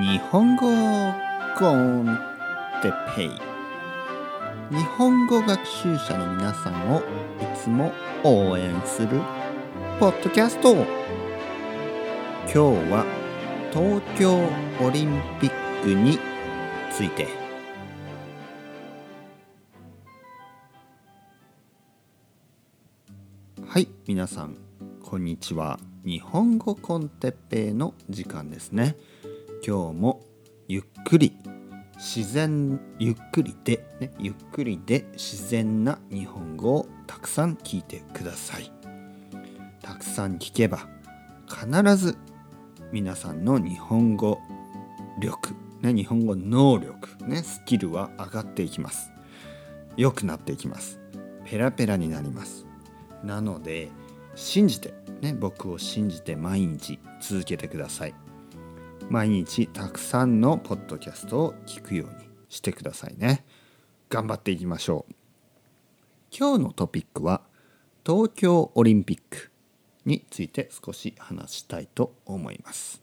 日本語コンテペイ。日本語学習者の皆さんをいつも応援するポッドキャスト。今日は東京オリンピックについて。はい皆さんこんにちは。日本語コンテッペイの時間ですね。今日もゆっくり自然ゆっくりで、ね、ゆっくりで自然な日本語をたくさん聞いてください。たくさん聞けば必ず皆さんの日本語力、ね、日本語能力、ね、スキルは上がっていきます。良くなっていきます。ペラペラになります。なので信じて、ね、僕を信じて毎日続けてください。毎日たくさんのポッドキャストを聞くようにしてくださいね。頑張っていきましょう。今日のトピックは東京オリンピックについて少し話したいと思います。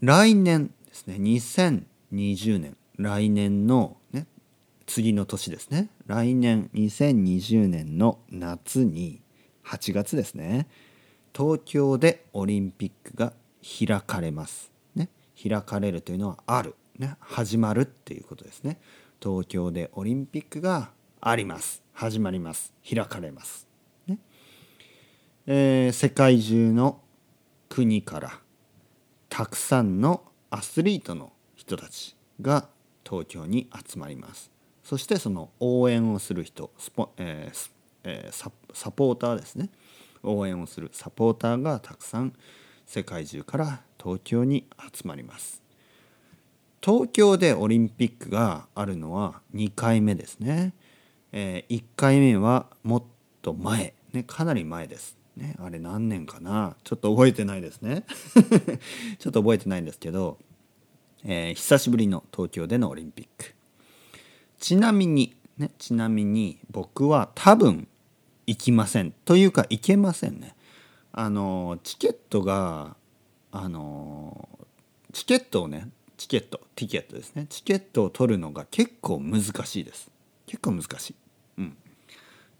来年ですね2020年。来年のね次の年ですね。来年2020年の夏に8月ですね東京でオリンピックが開かれます。ね、開かれるというのはある、ね、始まるっていうことですね。東京でオリンピックがあります。始まります。開かれます。ねえー、世界中の国からたくさんのアスリートの人たちが東京に集まります。そしてその応援をする人スポ、えーえー、サポーターですね応援をするサポーターがたくさん世界中から東京に集まります。東京でオリンピックがあるのは2回目ですね、えー、1回目はもっと前、ね、かなり前です。ね、あれ何年かな。ちょっと覚えてないですね。ちょっと覚えてないんですけど、えー、久しぶりの東京でのオリンピック。ちなみにねちなみに僕は多分行きません。というか行けませんね。あのチケットがあのチケットをねチケットティケットですね。チケットを取るのが結構難しいです。結構難しい。うん。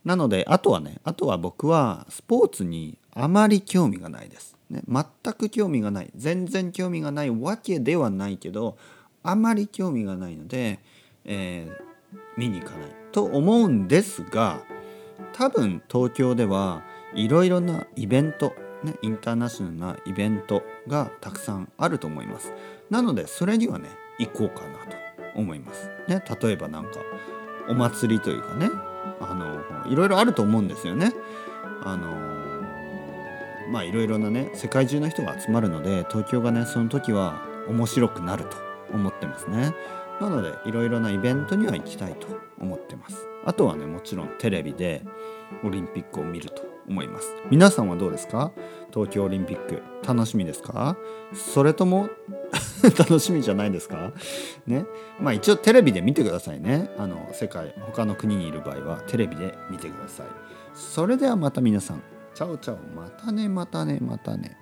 なのであとはねあとは僕はスポーツにあまり興味がないです、ね、全く興味がない。全然興味がないわけではないけどあまり興味がないので、えー、見に行かないと思うんですが多分東京ではいろいろなイベント、ね、インターナショナルなイベントがたくさんあると思います。なのでそれにはね行こうかなと思います、ね、例えばなんかお祭りというかねあのいろいろあると思うんですよね。あのまあいろいろなね世界中の人が集まるので東京がねその時は面白くなると思ってますね。なのでいろいろなイベントには行きたいと思ってます。あとはねもちろんテレビでオリンピックを見ると思います。皆さんはどうですか？東京オリンピック楽しみですか？それとも 楽しみじゃないですか？ね。まあ一応テレビで見てくださいね。あの世界他の国にいる場合はテレビで見てください。それではまた皆さん。チャオチャオまたねまたねまたね。